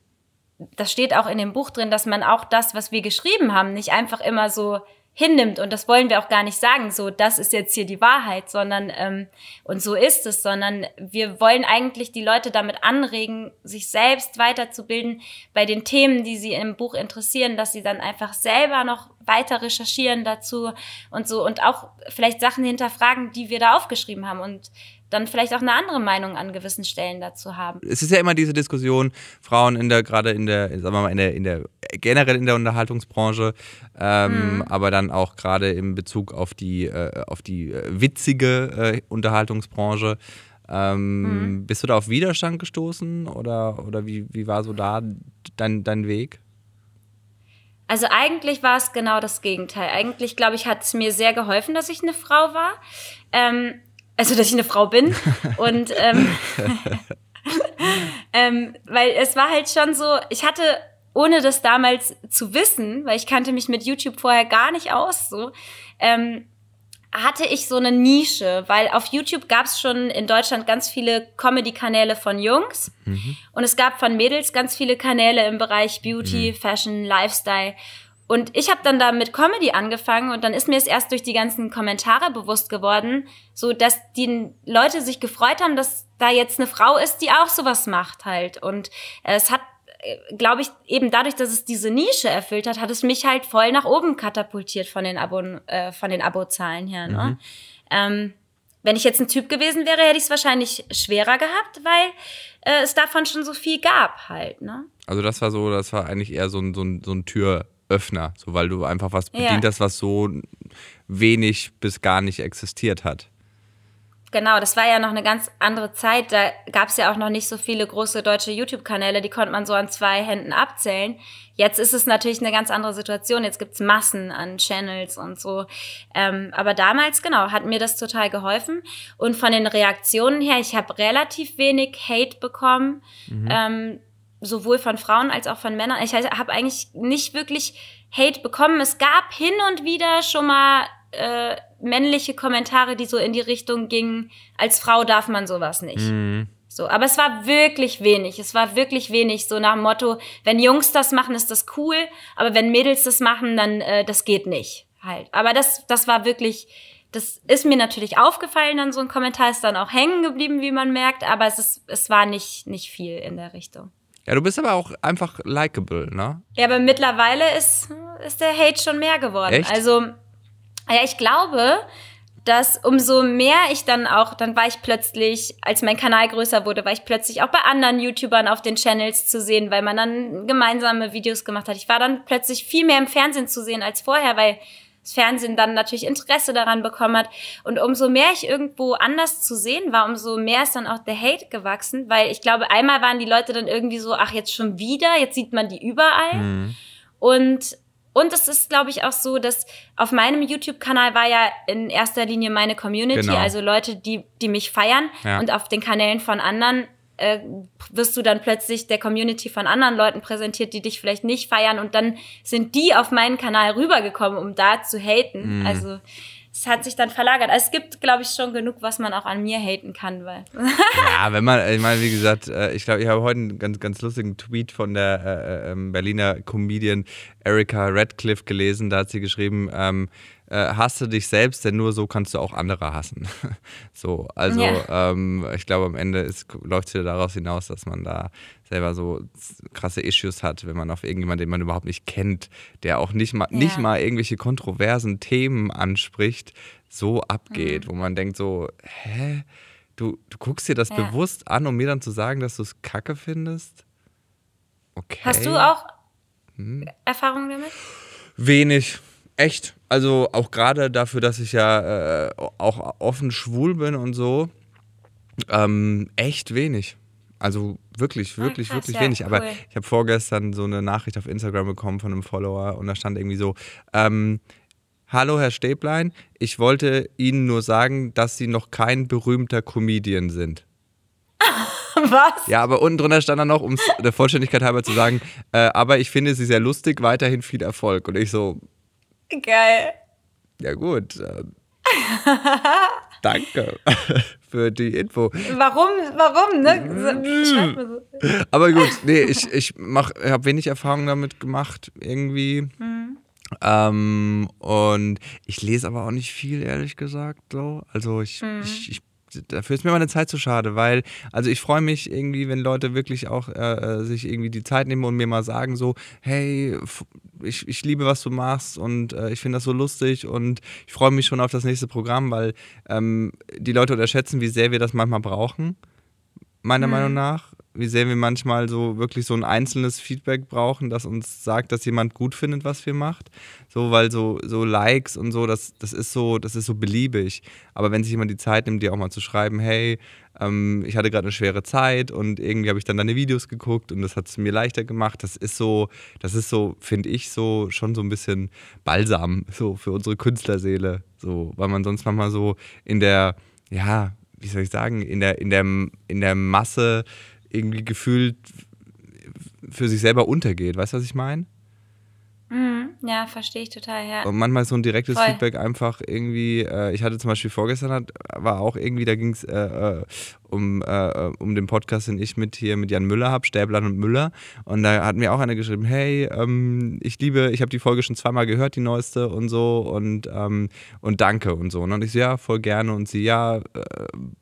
das steht auch in dem Buch drin, dass man auch das, was wir geschrieben haben, nicht einfach immer so hinnimmt. Und das wollen wir auch gar nicht sagen, so, das ist jetzt hier die Wahrheit, sondern, ähm, und so ist es, sondern wir wollen eigentlich die Leute damit anregen, sich selbst weiterzubilden bei den Themen, die sie im Buch interessieren, dass sie dann einfach selber noch weiter recherchieren dazu und so und auch vielleicht Sachen hinterfragen, die wir da aufgeschrieben haben und dann vielleicht auch eine andere Meinung an gewissen Stellen dazu haben. Es ist ja immer diese Diskussion, Frauen in der, gerade in der, sagen wir mal, in der, in der generell in der Unterhaltungsbranche, ähm, mhm. aber dann auch gerade in Bezug auf die, äh, auf die äh, witzige äh, Unterhaltungsbranche. Ähm, mhm. Bist du da auf Widerstand gestoßen oder, oder wie, wie war so da dein, dein Weg? Also eigentlich war es genau das Gegenteil. Eigentlich, glaube ich, hat es mir sehr geholfen, dass ich eine Frau war. Ähm, also dass ich eine Frau bin. Und ähm, ähm, weil es war halt schon so, ich hatte, ohne das damals zu wissen, weil ich kannte mich mit YouTube vorher gar nicht aus, so, ähm, hatte ich so eine Nische, weil auf YouTube gab es schon in Deutschland ganz viele Comedy-Kanäle von Jungs mhm. und es gab von Mädels ganz viele Kanäle im Bereich Beauty, mhm. Fashion, Lifestyle. Und ich habe dann da mit Comedy angefangen und dann ist mir es erst durch die ganzen Kommentare bewusst geworden, so dass die Leute sich gefreut haben, dass da jetzt eine Frau ist, die auch sowas macht halt. Und es hat glaube ich, eben dadurch, dass es diese Nische erfüllt hat, hat es mich halt voll nach oben katapultiert von den, Abon äh, von den Abozahlen her. Ne? Mhm. Ähm, wenn ich jetzt ein Typ gewesen wäre, hätte ich es wahrscheinlich schwerer gehabt, weil äh, es davon schon so viel gab halt. Ne? Also das war so, das war eigentlich eher so ein, so ein, so ein Türöffner, so weil du einfach was bedient ja. hast, was so wenig bis gar nicht existiert hat. Genau, das war ja noch eine ganz andere Zeit. Da gab es ja auch noch nicht so viele große deutsche YouTube-Kanäle, die konnte man so an zwei Händen abzählen. Jetzt ist es natürlich eine ganz andere Situation. Jetzt gibt's Massen an Channels und so. Ähm, aber damals, genau, hat mir das total geholfen. Und von den Reaktionen her, ich habe relativ wenig Hate bekommen, mhm. ähm, sowohl von Frauen als auch von Männern. Ich habe eigentlich nicht wirklich Hate bekommen. Es gab hin und wieder schon mal äh, männliche Kommentare, die so in die Richtung gingen, als Frau darf man sowas nicht. Mhm. So, aber es war wirklich wenig. Es war wirklich wenig. So nach dem Motto, wenn Jungs das machen, ist das cool, aber wenn Mädels das machen, dann äh, das geht nicht. Halt. Aber das, das war wirklich, das ist mir natürlich aufgefallen, dann so ein Kommentar ist dann auch hängen geblieben, wie man merkt, aber es ist, es war nicht, nicht viel in der Richtung. Ja, du bist aber auch einfach likable, ne? Ja, aber mittlerweile ist, ist der Hate schon mehr geworden. Echt? Also, ja, ich glaube, dass umso mehr ich dann auch, dann war ich plötzlich, als mein Kanal größer wurde, war ich plötzlich auch bei anderen YouTubern auf den Channels zu sehen, weil man dann gemeinsame Videos gemacht hat. Ich war dann plötzlich viel mehr im Fernsehen zu sehen als vorher, weil das Fernsehen dann natürlich Interesse daran bekommen hat. Und umso mehr ich irgendwo anders zu sehen war, umso mehr ist dann auch der Hate gewachsen, weil ich glaube, einmal waren die Leute dann irgendwie so, ach, jetzt schon wieder, jetzt sieht man die überall. Mhm. Und und es ist, glaube ich, auch so, dass auf meinem YouTube-Kanal war ja in erster Linie meine Community, genau. also Leute, die, die mich feiern. Ja. Und auf den Kanälen von anderen äh, wirst du dann plötzlich der Community von anderen Leuten präsentiert, die dich vielleicht nicht feiern. Und dann sind die auf meinen Kanal rübergekommen, um da zu haten. Mhm. Also es hat sich dann verlagert. Also es gibt, glaube ich, schon genug, was man auch an mir haten kann, weil. ja, wenn man, ich meine, wie gesagt, äh, ich glaube, ich habe heute einen ganz, ganz lustigen Tweet von der äh, ähm, Berliner Comedian Erika Radcliffe gelesen. Da hat sie geschrieben, ähm, äh, hasse dich selbst, denn nur so kannst du auch andere hassen. so, also ja. ähm, ich glaube, am Ende läuft es wieder daraus hinaus, dass man da selber so krasse Issues hat, wenn man auf irgendjemanden, den man überhaupt nicht kennt, der auch nicht mal, ja. nicht mal irgendwelche kontroversen Themen anspricht, so abgeht, mhm. wo man denkt so, hä? Du, du guckst dir das ja. bewusst an, um mir dann zu sagen, dass du es kacke findest? Okay. Hast du auch hm? Erfahrungen damit? Wenig. Echt. Also auch gerade dafür, dass ich ja äh, auch offen schwul bin und so. Ähm, echt wenig. Also wirklich, ah, wirklich, ah, krass, wirklich ja, wenig. Cool. Aber ich habe vorgestern so eine Nachricht auf Instagram bekommen von einem Follower und da stand irgendwie so, ähm, Hallo Herr Stäblein, ich wollte Ihnen nur sagen, dass Sie noch kein berühmter Comedian sind. Was? Ja, aber unten drunter stand dann noch, um es der Vollständigkeit halber zu sagen, äh, aber ich finde Sie sehr lustig, weiterhin viel Erfolg. Und ich so, Geil. Ja, gut. Ähm, danke für die Info. Warum? Warum? Ne? So. Aber gut, nee, ich, ich habe wenig Erfahrung damit gemacht, irgendwie. Mhm. Ähm, und ich lese aber auch nicht viel, ehrlich gesagt. So. Also ich, mhm. ich, ich dafür ist mir meine Zeit zu schade, weil, also ich freue mich irgendwie, wenn Leute wirklich auch äh, äh, sich irgendwie die Zeit nehmen und mir mal sagen so, hey, ich, ich liebe, was du machst und äh, ich finde das so lustig und ich freue mich schon auf das nächste Programm, weil ähm, die Leute unterschätzen, wie sehr wir das manchmal brauchen, meiner mhm. Meinung nach wie sehr wir manchmal so wirklich so ein einzelnes Feedback brauchen, das uns sagt, dass jemand gut findet, was wir macht. So, weil so, so Likes und so, das, das ist so, das ist so beliebig. Aber wenn sich jemand die Zeit nimmt, dir auch mal zu schreiben, hey, ähm, ich hatte gerade eine schwere Zeit und irgendwie habe ich dann deine Videos geguckt und das hat es mir leichter gemacht. Das ist so, das ist so, finde ich, so schon so ein bisschen Balsam so für unsere Künstlerseele. So, weil man sonst manchmal so in der, ja, wie soll ich sagen, in der, in der, in der Masse irgendwie gefühlt für sich selber untergeht. Weißt du, was ich meine? Mhm. ja, verstehe ich total, ja. Und manchmal so ein direktes Voll. Feedback einfach irgendwie, äh, ich hatte zum Beispiel vorgestern, hat, war auch irgendwie, da ging es äh, äh, um, äh, um den Podcast, den ich mit hier mit Jan Müller habe, Stäblein und Müller. Und da hat mir auch einer geschrieben, hey, ähm, ich liebe, ich habe die Folge schon zweimal gehört, die neueste und so und, ähm, und danke und so. Und ich so, ja, voll gerne. Und sie, ja, äh,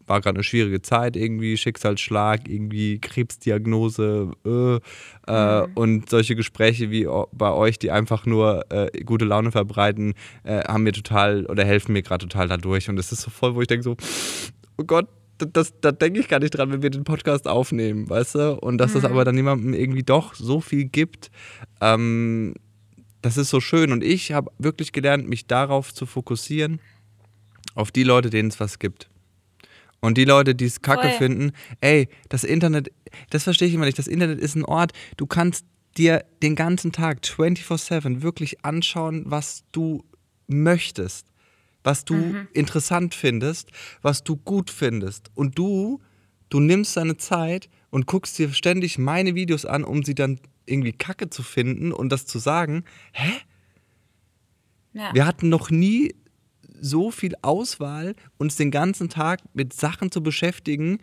war gerade eine schwierige Zeit, irgendwie Schicksalsschlag, irgendwie Krebsdiagnose äh, äh, und solche Gespräche wie bei euch, die einfach nur äh, gute Laune verbreiten, äh, haben mir total oder helfen mir gerade total dadurch. Und es ist so voll, wo ich denke so, oh Gott, das, das, da denke ich gar nicht dran, wenn wir den Podcast aufnehmen, weißt du? Und dass es aber dann jemandem irgendwie doch so viel gibt, ähm, das ist so schön. Und ich habe wirklich gelernt, mich darauf zu fokussieren, auf die Leute, denen es was gibt. Und die Leute, die es kacke Voll. finden, ey, das Internet, das verstehe ich immer nicht. Das Internet ist ein Ort, du kannst dir den ganzen Tag 24-7 wirklich anschauen, was du möchtest, was du interessant findest, was du gut findest. Und du, du nimmst deine Zeit und guckst dir ständig meine Videos an, um sie dann irgendwie kacke zu finden und das zu sagen, hä? ja. Wir hatten noch nie so viel Auswahl, uns den ganzen Tag mit Sachen zu beschäftigen,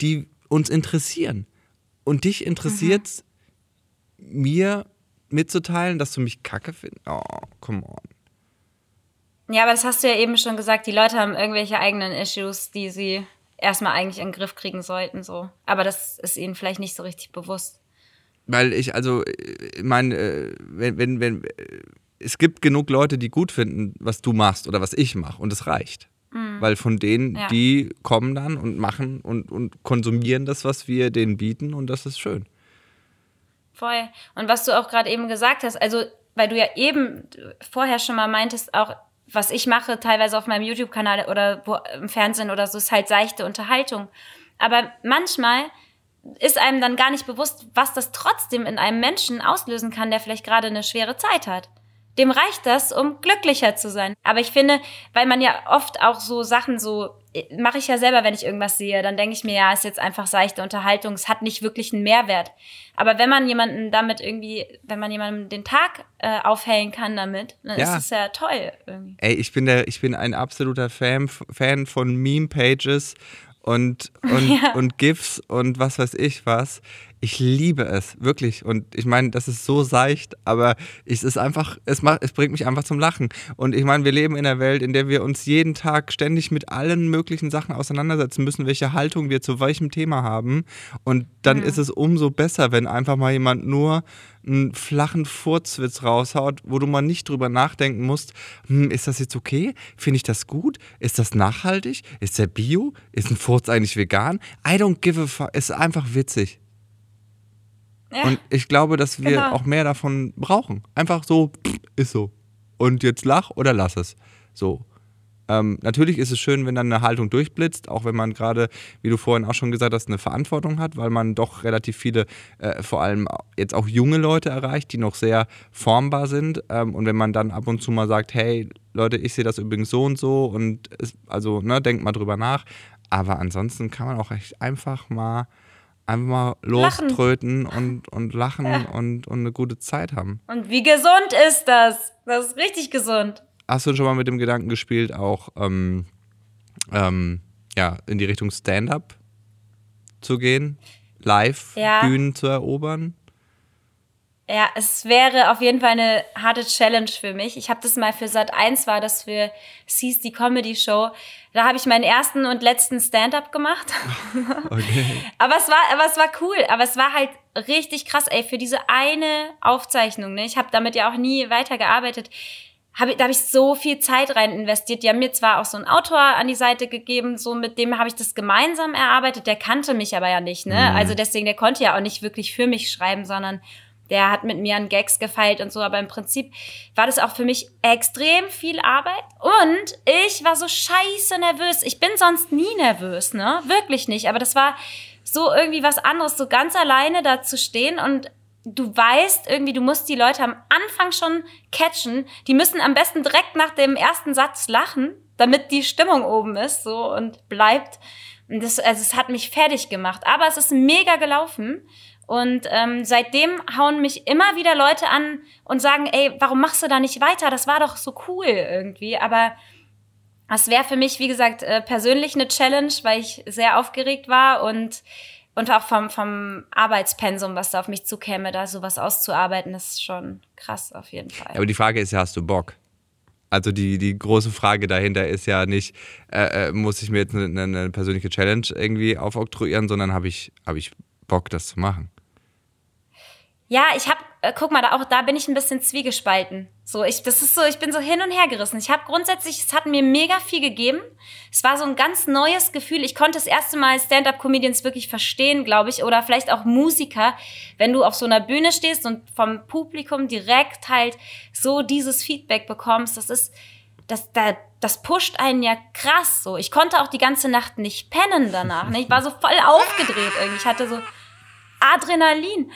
die uns interessieren. Und dich interessiert mir mitzuteilen, dass du mich kacke findest. Oh, come on. Ja, aber das hast du ja eben schon gesagt, die Leute haben irgendwelche eigenen Issues, die sie erstmal eigentlich in den Griff kriegen sollten, so. Aber das ist ihnen vielleicht nicht so richtig bewusst. Weil ich, also, ich meine, äh, wenn, wenn, wenn, äh, es gibt genug Leute, die gut finden, was du machst oder was ich mache und es reicht. Weil von denen, Ja. die kommen dann und machen und, und konsumieren das, was wir denen bieten und das ist schön. Voll. Und was du auch gerade eben gesagt hast, also, weil du ja eben vorher schon mal meintest, auch was ich mache, teilweise auf meinem YouTube-Kanal oder wo, im Fernsehen oder so, ist halt seichte Unterhaltung. Aber manchmal ist einem dann gar nicht bewusst, was das trotzdem in einem Menschen auslösen kann, der vielleicht gerade eine schwere Zeit hat. Dem reicht das, um glücklicher zu sein. Aber ich finde, weil man ja oft auch so Sachen so, mache ich ja selber, wenn ich irgendwas sehe, dann denke ich mir, ja, ist jetzt einfach seichte Unterhaltung, es hat nicht wirklich einen Mehrwert. Aber wenn man jemanden damit irgendwie, wenn man jemandem den Tag äh, aufhellen kann damit, dann Ja. ist es ja toll irgendwie. Ey, ich bin der, ich bin ein absoluter Fan, Fan von Meme-Pages und, und, Ja. und GIFs und was weiß ich was. Ich liebe es, wirklich. Und ich meine, das ist so seicht, aber es ist einfach, es, macht, es bringt mich einfach zum Lachen. Und ich meine, wir leben in einer Welt, in der wir uns jeden Tag ständig mit allen möglichen Sachen auseinandersetzen müssen, welche Haltung wir zu welchem Thema haben. Und dann ist es umso besser, wenn einfach mal jemand nur einen flachen Furzwitz raushaut, wo du mal nicht drüber nachdenken musst, hm, ist das jetzt okay? Finde ich das gut? Ist das nachhaltig? Ist der Bio? Ist ein Furz eigentlich vegan? I don't give a fuck. Ist einfach witzig. Ja. Und ich glaube, dass wir Genau. auch mehr davon brauchen. Einfach so, pff, ist so. Und jetzt lach oder lass es. So. Ähm, natürlich ist es schön, wenn dann eine Haltung durchblitzt, auch wenn man gerade, wie du vorhin auch schon gesagt hast, eine Verantwortung hat, weil man doch relativ viele, äh, vor allem jetzt auch junge Leute erreicht, die noch sehr formbar sind. Ähm, und wenn man dann ab und zu mal sagt, hey Leute, ich sehe das übrigens so und so und es, also ne, denkt mal drüber nach. Aber ansonsten kann man auch echt einfach mal einfach mal loströten und, und lachen und, und eine gute Zeit haben. Und wie gesund ist das? Das ist richtig gesund. Hast du schon mal mit dem Gedanken gespielt, auch ähm, ähm, ja, in die Richtung Stand-up zu gehen? Live Ja. Bühnen zu erobern? Ja, es wäre auf jeden Fall eine harte Challenge für mich. Ich habe das mal für Sat 1 war das für Sees die Comedy Show. Da habe ich meinen ersten und letzten Stand-up gemacht. Okay. aber es war aber es war cool, aber es war halt richtig krass, ey, für diese eine Aufzeichnung, ne? Ich habe damit ja auch nie weitergearbeitet. Hab, da habe ich so viel Zeit rein investiert. Die haben mir zwar auch so einen Autor an die Seite gegeben, so mit dem habe ich das gemeinsam erarbeitet. Der kannte mich aber ja nicht, ne? Also deswegen, der konnte ja auch nicht wirklich für mich schreiben, sondern der hat mit mir an Gags gefeilt und so. Aber im Prinzip war das auch für mich extrem viel Arbeit. Und ich war so scheiße nervös. Ich bin sonst nie nervös, ne? Wirklich nicht. Aber das war so irgendwie was anderes, so ganz alleine da zu stehen und du weißt irgendwie, du musst die Leute am Anfang schon catchen. Die müssen am besten direkt nach dem ersten Satz lachen, damit die Stimmung oben ist so und bleibt. Und das, also es hat mich fertig gemacht. Aber es ist mega gelaufen. Und ähm, seitdem hauen mich immer wieder Leute an und sagen, ey, warum machst du da nicht weiter? Das war doch so cool irgendwie. Aber das wäre für mich, wie gesagt, äh, persönlich eine Challenge, weil ich sehr aufgeregt war und, und auch vom, vom Arbeitspensum, was da auf mich zukäme, da sowas auszuarbeiten, ist schon krass auf jeden Fall. Aber die Frage ist ja, hast du Bock? Also die, die große Frage dahinter ist ja nicht, äh, äh muss ich mir jetzt eine, eine, persönliche Challenge irgendwie aufoktroyieren, sondern habe ich, hab ich Bock, das zu machen. Ja, ich habe, äh, guck mal, da, auch da bin ich ein bisschen zwiegespalten. So, ich, das ist so, ich bin so hin und her gerissen. Ich habe grundsätzlich, es hat mir mega viel gegeben. Es war so ein ganz neues Gefühl. Ich konnte das erste Mal Stand-up-Comedians wirklich verstehen, glaube ich, oder vielleicht auch Musiker, wenn du auf so einer Bühne stehst und vom Publikum direkt halt so dieses Feedback bekommst. Das ist, das, das, das pusht einen ja krass. So, ich konnte auch die ganze Nacht nicht pennen danach. Ne? Ich war so voll aufgedreht irgendwie. Ich hatte so Adrenalin.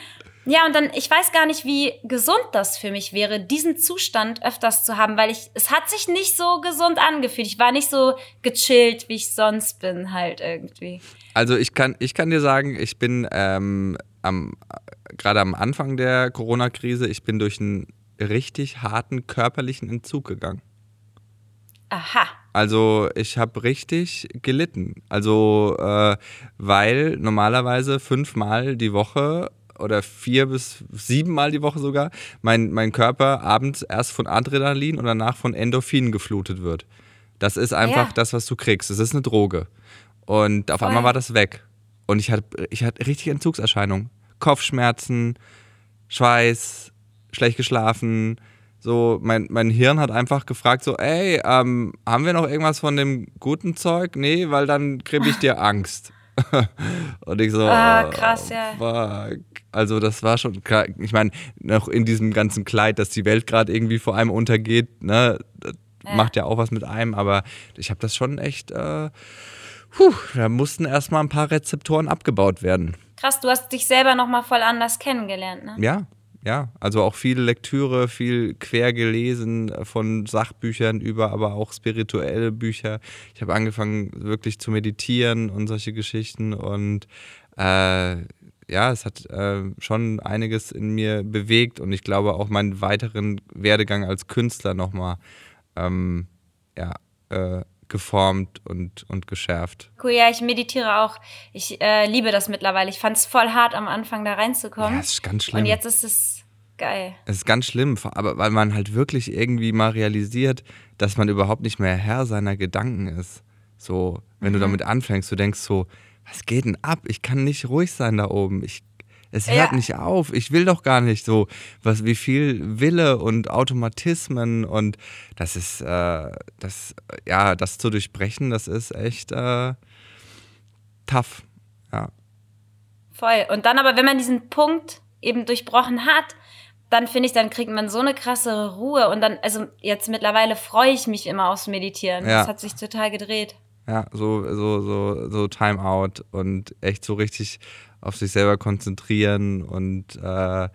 Ja, und dann, ich weiß gar nicht, wie gesund das für mich wäre, diesen Zustand öfters zu haben, weil ich, es hat sich nicht so gesund angefühlt. Ich war nicht so gechillt, wie ich sonst bin, halt irgendwie. Also ich kann, ich kann dir sagen, ich bin ähm, am, gerade am Anfang der Corona-Krise, ich bin durch einen richtig harten körperlichen Entzug gegangen. Aha. Also ich habe richtig gelitten. Also äh, weil normalerweise fünfmal die Woche oder vier bis sieben Mal die Woche sogar mein, mein Körper abends erst von Adrenalin und danach von Endorphinen geflutet wird. Das ist einfach ja. das, was du kriegst. Das ist eine Droge. Und auf Voll. einmal war das weg. Und ich hatte, ich hatte richtig Entzugserscheinungen. Kopfschmerzen, Schweiß, schlecht geschlafen. So, mein, mein Hirn hat einfach gefragt: so, ey, ähm, haben wir noch irgendwas von dem guten Zeug? Nee, weil dann kriege ich dir Angst. und ich so, ah, krass, ja. Fuck. Also das war schon, ich meine, noch in diesem ganzen Kleid, dass die Welt gerade irgendwie vor einem untergeht, ne, ja. macht ja auch was mit einem, aber ich habe das schon echt, äh, puh, da mussten erstmal ein paar Rezeptoren abgebaut werden. Krass, du hast dich selber nochmal voll anders kennengelernt, ne? Ja, ja, also auch viel Lektüre, viel quer gelesen von Sachbüchern über, aber auch spirituelle Bücher. Ich habe angefangen wirklich zu meditieren und solche Geschichten und äh, ja, es hat äh, schon einiges in mir bewegt und ich glaube auch meinen weiteren Werdegang als Künstler nochmal ähm, ja, äh, geformt und, und geschärft. Cool, ja, ich meditiere auch. Ich äh, liebe das mittlerweile. Ich fand es voll hart, am Anfang da reinzukommen. Ja, es ist ganz schlimm. Und jetzt ist es geil. Es ist ganz schlimm, aber weil man halt wirklich irgendwie mal realisiert, dass man überhaupt nicht mehr Herr seiner Gedanken ist. So, wenn mhm. du damit anfängst, du denkst so, was geht denn ab? Ich kann nicht ruhig sein da oben. Ich, es hört ja. nicht auf. Ich will doch gar nicht so. Was, wie viel Wille und Automatismen und das ist, äh, das, ja, das zu durchbrechen, das ist echt äh, tough. Ja. Voll. Und dann aber, wenn man diesen Punkt eben durchbrochen hat, dann finde ich, dann kriegt man so eine krasse Ruhe und dann, also jetzt mittlerweile freue ich mich immer aufs Meditieren. Ja. Das hat sich total gedreht. Ja, so, so, so, so Timeout und echt so richtig auf sich selber konzentrieren und äh,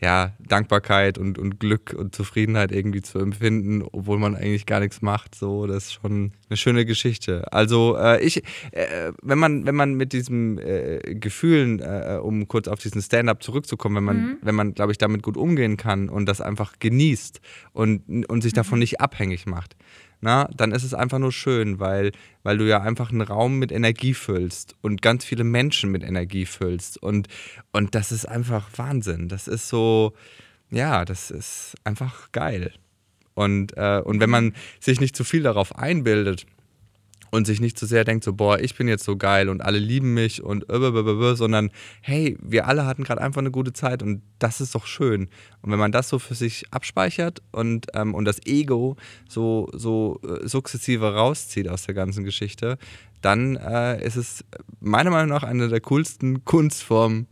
ja, Dankbarkeit und, und Glück und Zufriedenheit irgendwie zu empfinden, obwohl man eigentlich gar nichts macht. So, das ist schon eine schöne Geschichte. Also äh, ich, äh, wenn man, wenn man mit diesen äh, Gefühlen, äh, um kurz auf diesen Stand-up zurückzukommen, wenn man, mhm. wenn man, glaube ich, damit gut umgehen kann und das einfach genießt und, und sich davon mhm. nicht abhängig macht, na, dann ist es einfach nur schön, weil, weil du ja einfach einen Raum mit Energie füllst und ganz viele Menschen mit Energie füllst. Und, und das ist einfach Wahnsinn. Das ist so, ja, das ist einfach geil. Und, äh, und wenn man sich nicht zu viel darauf einbildet, und sich nicht zu sehr denkt, so, boah, ich bin jetzt so geil und alle lieben mich und sondern hey, wir alle hatten gerade einfach eine gute Zeit und das ist doch schön. Und wenn man das so für sich abspeichert und, ähm, und das Ego so, so äh, sukzessive rauszieht aus der ganzen Geschichte, dann äh, ist es meiner Meinung nach eine der coolsten Kunstformen,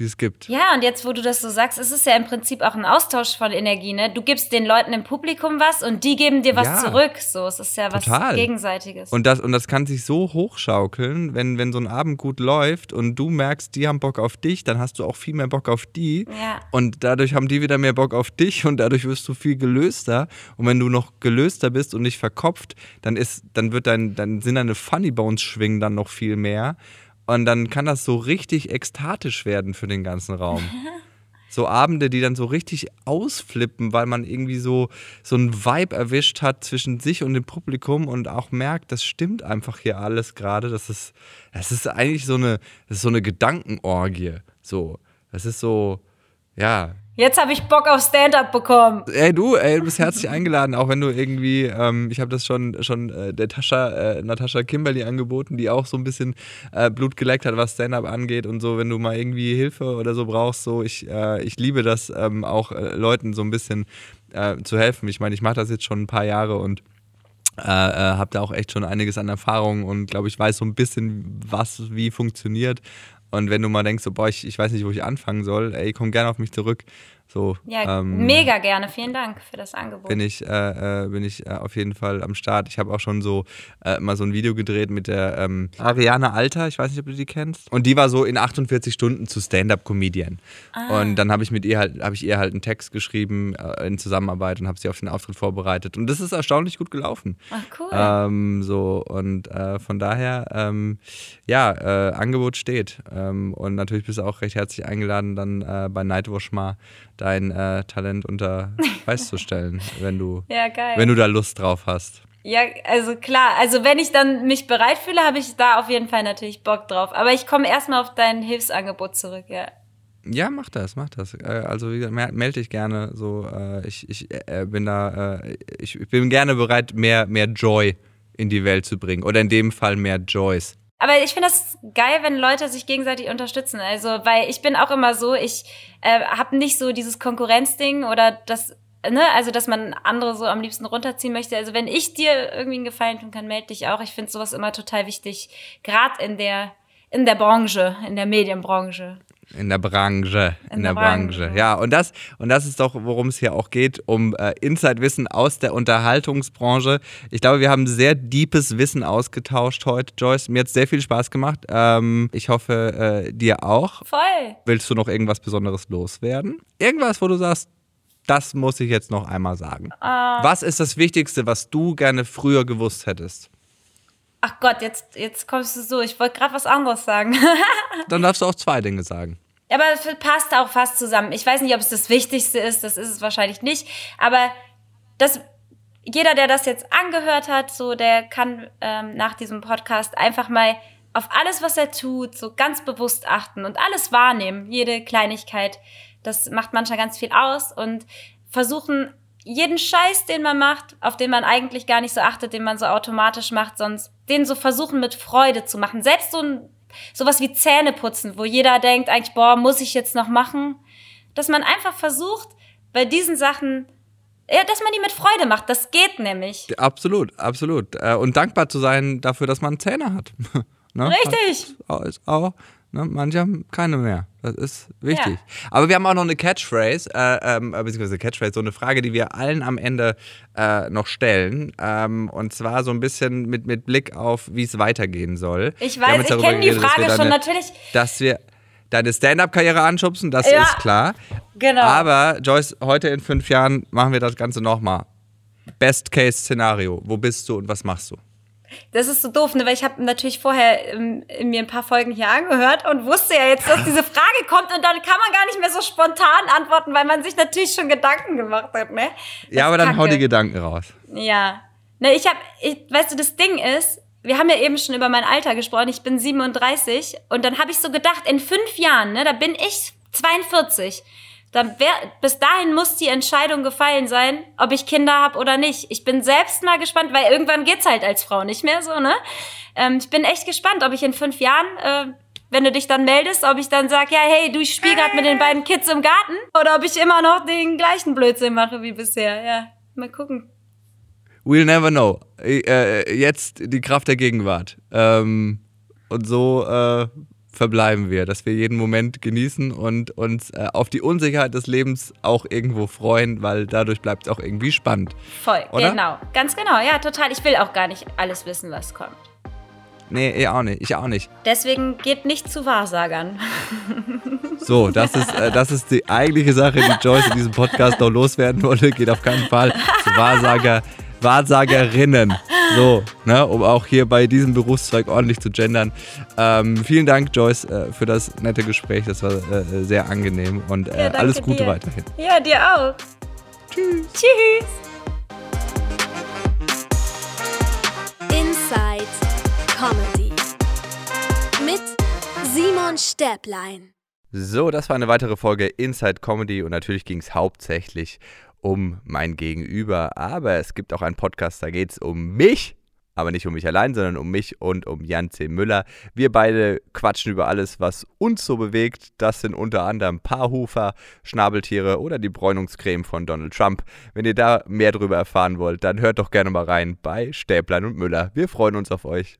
die es gibt. Ja, und jetzt, wo du das so sagst, ist es ja im Prinzip auch ein Austausch von Energie, ne? Du gibst den Leuten im Publikum was und die geben dir was ja, zurück. So, es ist ja was total. Gegenseitiges. Und das, und das kann sich so hochschaukeln, wenn, wenn so ein Abend gut läuft und du merkst, die haben Bock auf dich, dann hast du auch viel mehr Bock auf die. Ja. Und dadurch haben die wieder mehr Bock auf dich und dadurch wirst du viel gelöster. Und wenn du noch gelöster bist und nicht verkopft, dann ist, dann wird dein, dann sind deine Funny Bones schwingen dann noch viel mehr. Und dann kann das so richtig ekstatisch werden für den ganzen Raum. So Abende, die dann so richtig ausflippen, weil man irgendwie so, so einen Vibe erwischt hat zwischen sich und dem Publikum und auch merkt, das stimmt einfach hier alles gerade. Das ist, das ist eigentlich so eine, das ist so eine Gedankenorgie. So. Das ist so, ja, Jetzt habe ich Bock auf Stand-up bekommen. Ey, du, ey, du bist herzlich eingeladen, auch wenn du irgendwie, ähm, ich habe das schon, schon äh, der Tascha, äh, Natascha Kimberly angeboten, die auch so ein bisschen äh, Blut geleckt hat, was Stand-up angeht und so, wenn du mal irgendwie Hilfe oder so brauchst, so, ich, äh, ich liebe das ähm, auch äh, Leuten so ein bisschen äh, zu helfen. Ich meine, ich mache das jetzt schon ein paar Jahre und äh, äh, habe da auch echt schon einiges an Erfahrung und glaube ich weiß so ein bisschen, was wie funktioniert. Und wenn du mal denkst, so, boah, ich, ich weiß nicht, wo ich anfangen soll, ey, komm gerne auf mich zurück. So, Ja, ähm, mega gerne. Vielen Dank für das Angebot. bin ich, äh, äh, bin ich äh, auf jeden Fall am Start. Ich habe auch schon so äh, mal so ein Video gedreht mit der ähm, Ariane Alter, ich weiß nicht, ob du die kennst. Und die war so in 48 Stunden zu Stand-Up-Comedian. Und dann habe ich mit ihr halt, habe ich ihr halt einen Text geschrieben äh, in Zusammenarbeit und habe sie auf den Auftritt vorbereitet. Und das ist erstaunlich gut gelaufen. Ach, cool. Ähm, so, und äh, von daher, ähm, ja, äh, Angebot steht. Ähm, und natürlich bist du auch recht herzlich eingeladen, dann äh, bei Nightwash mal dein äh, Talent unter Beweis zu stellen, wenn du, ja, wenn du da Lust drauf hast. Ja, also klar, also wenn ich dann mich bereit fühle, habe ich da auf jeden Fall natürlich Bock drauf. Aber ich komme erstmal auf dein Hilfsangebot zurück, ja. Ja, mach das, mach das. Äh, also wie gesagt, mel- melde dich gerne. So, äh, ich, ich äh, bin da, ich, ich bin gerne bereit, mehr, mehr Joy in die Welt zu bringen. Oder in dem Fall mehr Joys. Aber ich finde das geil, wenn Leute sich gegenseitig unterstützen. Also, weil ich bin auch immer so, ich äh, habe nicht so dieses Konkurrenzding oder das, ne, also dass man andere so am liebsten runterziehen möchte. Also wenn ich dir irgendwie einen Gefallen tun kann, melde dich auch. Ich finde sowas immer total wichtig, gerade in der in der Branche, in der Medienbranche. In der Branche. In, In der, der Branche. Branche. Ja, und das, und das ist doch, worum es hier auch geht, um äh, Inside-Wissen aus der Unterhaltungsbranche. Ich glaube, wir haben sehr deepes Wissen ausgetauscht heute, Joyce. Mir hat sehr viel Spaß gemacht. Ähm, ich hoffe, äh, dir auch. Voll. Willst du noch irgendwas Besonderes loswerden? Irgendwas, wo du sagst, das muss ich jetzt noch einmal sagen. Was ist das Wichtigste, was du gerne früher gewusst hättest? Ach Gott, jetzt, jetzt kommst du so. Ich wollte gerade was anderes sagen. Dann darfst du auch zwei Dinge sagen. Aber es passt auch fast zusammen. Ich weiß nicht, ob es das Wichtigste ist, das ist es wahrscheinlich nicht. Aber das, jeder, der das jetzt angehört hat, so, der kann ähm, nach diesem Podcast einfach mal auf alles, was er tut, so ganz bewusst achten und alles wahrnehmen. Jede Kleinigkeit. Das macht manchmal ganz viel aus und versuchen, jeden Scheiß, den man macht, auf den man eigentlich gar nicht so achtet, den man so automatisch macht, sonst den so versuchen mit Freude zu machen. Selbst so ein sowas wie Zähne putzen, wo jeder denkt eigentlich, boah, muss ich jetzt noch machen? Dass man einfach versucht, bei diesen Sachen, ja, dass man die mit Freude macht. Das geht nämlich. Absolut, absolut. Äh, Und dankbar zu sein dafür, dass man Zähne hat. ne? Richtig. Auch- Ist auch, ne? Manche haben keine mehr. Das ist wichtig. Aber wir haben auch noch eine Catchphrase, äh, ähm, äh, beziehungsweise Catchphrase, so eine Frage, die wir allen am Ende äh, noch stellen. Ähm, und zwar so ein bisschen mit, mit Blick auf, wie es weitergehen soll. Ich weiß, ich kenne die Frage schon deine- natürlich. Dass wir deine Stand-Up-Karriere anschubsen, das Ja. ist klar. Genau. Aber Joyce, heute in fünf Jahren machen wir das Ganze nochmal. Best-Case-Szenario. Wo bist du und was machst du? Das ist so doof, ne? weil ich habe natürlich vorher ähm, mir ein paar Folgen hier angehört und wusste ja jetzt, dass diese Frage kommt und dann kann man gar nicht mehr so spontan antworten, weil man sich natürlich schon Gedanken gemacht hat, ne? Das ja, aber dann hau die Gedanken raus. Ja. Ne, ich habe, ich, weißt du, das Ding ist, wir haben ja eben schon über mein Alter gesprochen. Ich bin 37 und dann habe ich so gedacht, in fünf Jahren, ne, da bin ich 42. Dann wär, bis dahin muss die Entscheidung gefallen sein, ob ich Kinder habe oder nicht. Ich bin selbst mal gespannt, weil irgendwann geht's halt als Frau nicht mehr so, ne? Ähm, ich bin echt gespannt, ob ich in fünf Jahren, äh, wenn du dich dann meldest, ob ich dann sag, ja, hey, du, ich spiel grad mit den beiden Kids im Garten oder ob ich immer noch den gleichen Blödsinn mache wie bisher. Ja, mal gucken. We'll never know. Äh, jetzt die Kraft der Gegenwart. Ähm, und so äh, verbleiben wir, dass wir jeden Moment genießen und uns äh, auf die Unsicherheit des Lebens auch irgendwo freuen, weil dadurch bleibt es auch irgendwie spannend. Voll, Oder? genau. Ganz genau, ja, total. Ich will auch gar nicht alles wissen, was kommt. Nee, ich auch nicht. Ich auch nicht. Deswegen geht nicht zu Wahrsagern. So, das ist, äh, das ist die eigentliche Sache, die Joyce in diesem Podcast noch loswerden wollte. Geht auf keinen Fall zu Wahrsager, Wahrsagerinnen. So, ne, um auch hier bei diesem Berufszweig ordentlich zu gendern. Ähm, vielen Dank, Joyce, äh, für das nette Gespräch. Das war äh, sehr angenehm und äh, Ja, alles Gute dir. weiterhin. Ja, dir auch. Tschüss. Tschüss. Inside Comedy. Mit Simon Stäblein. So, das war eine weitere Folge Inside Comedy und natürlich ging es hauptsächlich um mein Gegenüber. Aber es gibt auch einen Podcast, da geht es um mich. Aber nicht um mich allein, sondern um mich und um Jan C. Müller. Wir beide quatschen über alles, was uns so bewegt. Das sind unter anderem Paarhufer, Schnabeltiere oder die Bräunungscreme von Donald Trump. Wenn ihr da mehr drüber erfahren wollt, dann hört doch gerne mal rein bei Stäblein und Müller. Wir freuen uns auf euch.